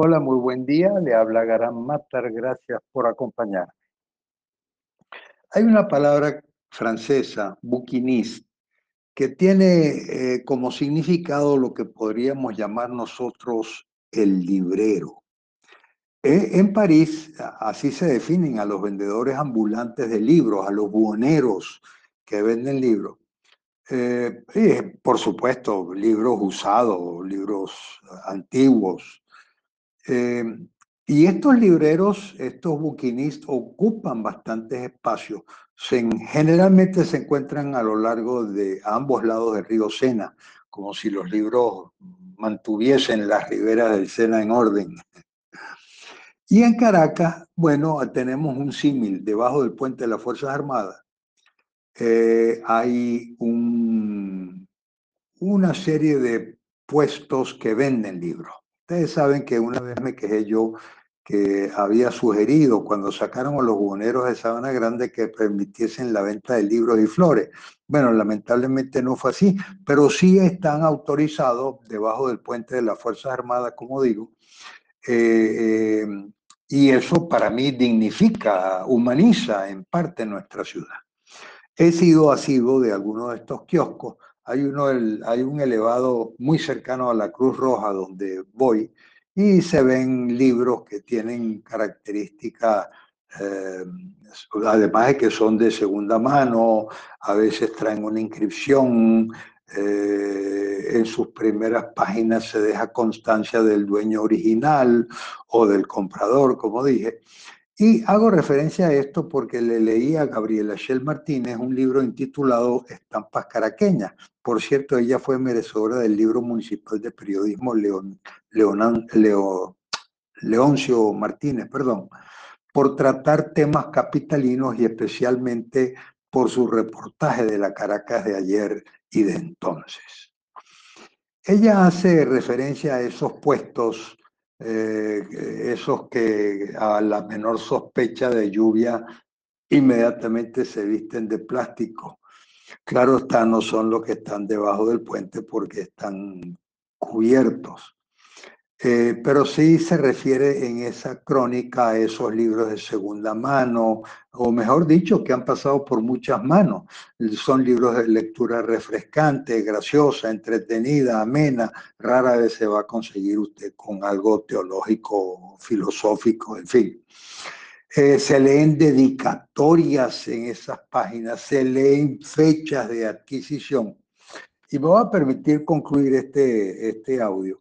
Hola, muy buen día. Le habla Garam Matar. Gracias por acompañarme. Hay una palabra francesa, bouquiniste, que tiene eh, como significado lo que podríamos llamar nosotros el librero. Eh, en París, así se definen a los vendedores ambulantes de libros, a los buhoneros que venden libros. Eh, por supuesto, libros usados, libros antiguos, eh, y estos libreros, estos buquinistas, ocupan bastantes espacios. generalmente se encuentran a lo largo de ambos lados del río Sena, como si los libros mantuviesen las riberas del Sena en orden. Y en Caracas, bueno, tenemos un símil. Debajo del puente de las Fuerzas Armadas eh, hay un, una serie de puestos que venden libros. Ustedes saben que una vez me quejé yo que había sugerido cuando sacaron a los buhoneros de Sabana Grande que permitiesen la venta de libros y flores. Bueno, lamentablemente no fue así, pero sí están autorizados debajo del puente de las Fuerzas Armadas, como digo. Eh, eh, y eso para mí dignifica, humaniza en parte nuestra ciudad. He sido asiduo de algunos de estos kioscos hay, uno, hay un elevado muy cercano a la Cruz Roja donde voy y se ven libros que tienen características, eh, además de que son de segunda mano, a veces traen una inscripción, eh, en sus primeras páginas se deja constancia del dueño original o del comprador, como dije. Y hago referencia a esto porque le leí a Gabriela Shell Martínez un libro intitulado Estampas Caraqueñas. Por cierto, ella fue merecedora del libro municipal de periodismo León, Leoncio Martínez, perdón, por tratar temas capitalinos y especialmente por su reportaje de la Caracas de ayer y de entonces. Ella hace referencia a esos puestos eh, esos que a la menor sospecha de lluvia inmediatamente se visten de plástico. Claro está, no son los que están debajo del puente porque están cubiertos. Eh, pero sí se refiere en esa crónica a esos libros de segunda mano, o mejor dicho, que han pasado por muchas manos. Son libros de lectura refrescante, graciosa, entretenida, amena. Rara vez se va a conseguir usted con algo teológico, filosófico, en fin. Eh, se leen dedicatorias en esas páginas, se leen fechas de adquisición. Y me voy a permitir concluir este, este audio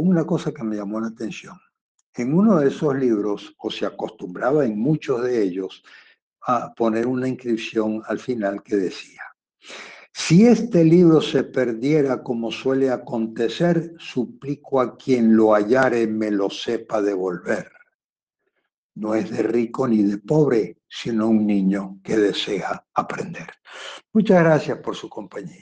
una cosa que me llamó la atención. En uno de esos libros, o se acostumbraba en muchos de ellos, a poner una inscripción al final que decía, si este libro se perdiera como suele acontecer, suplico a quien lo hallare me lo sepa devolver. No es de rico ni de pobre, sino un niño que desea aprender. Muchas gracias por su compañía.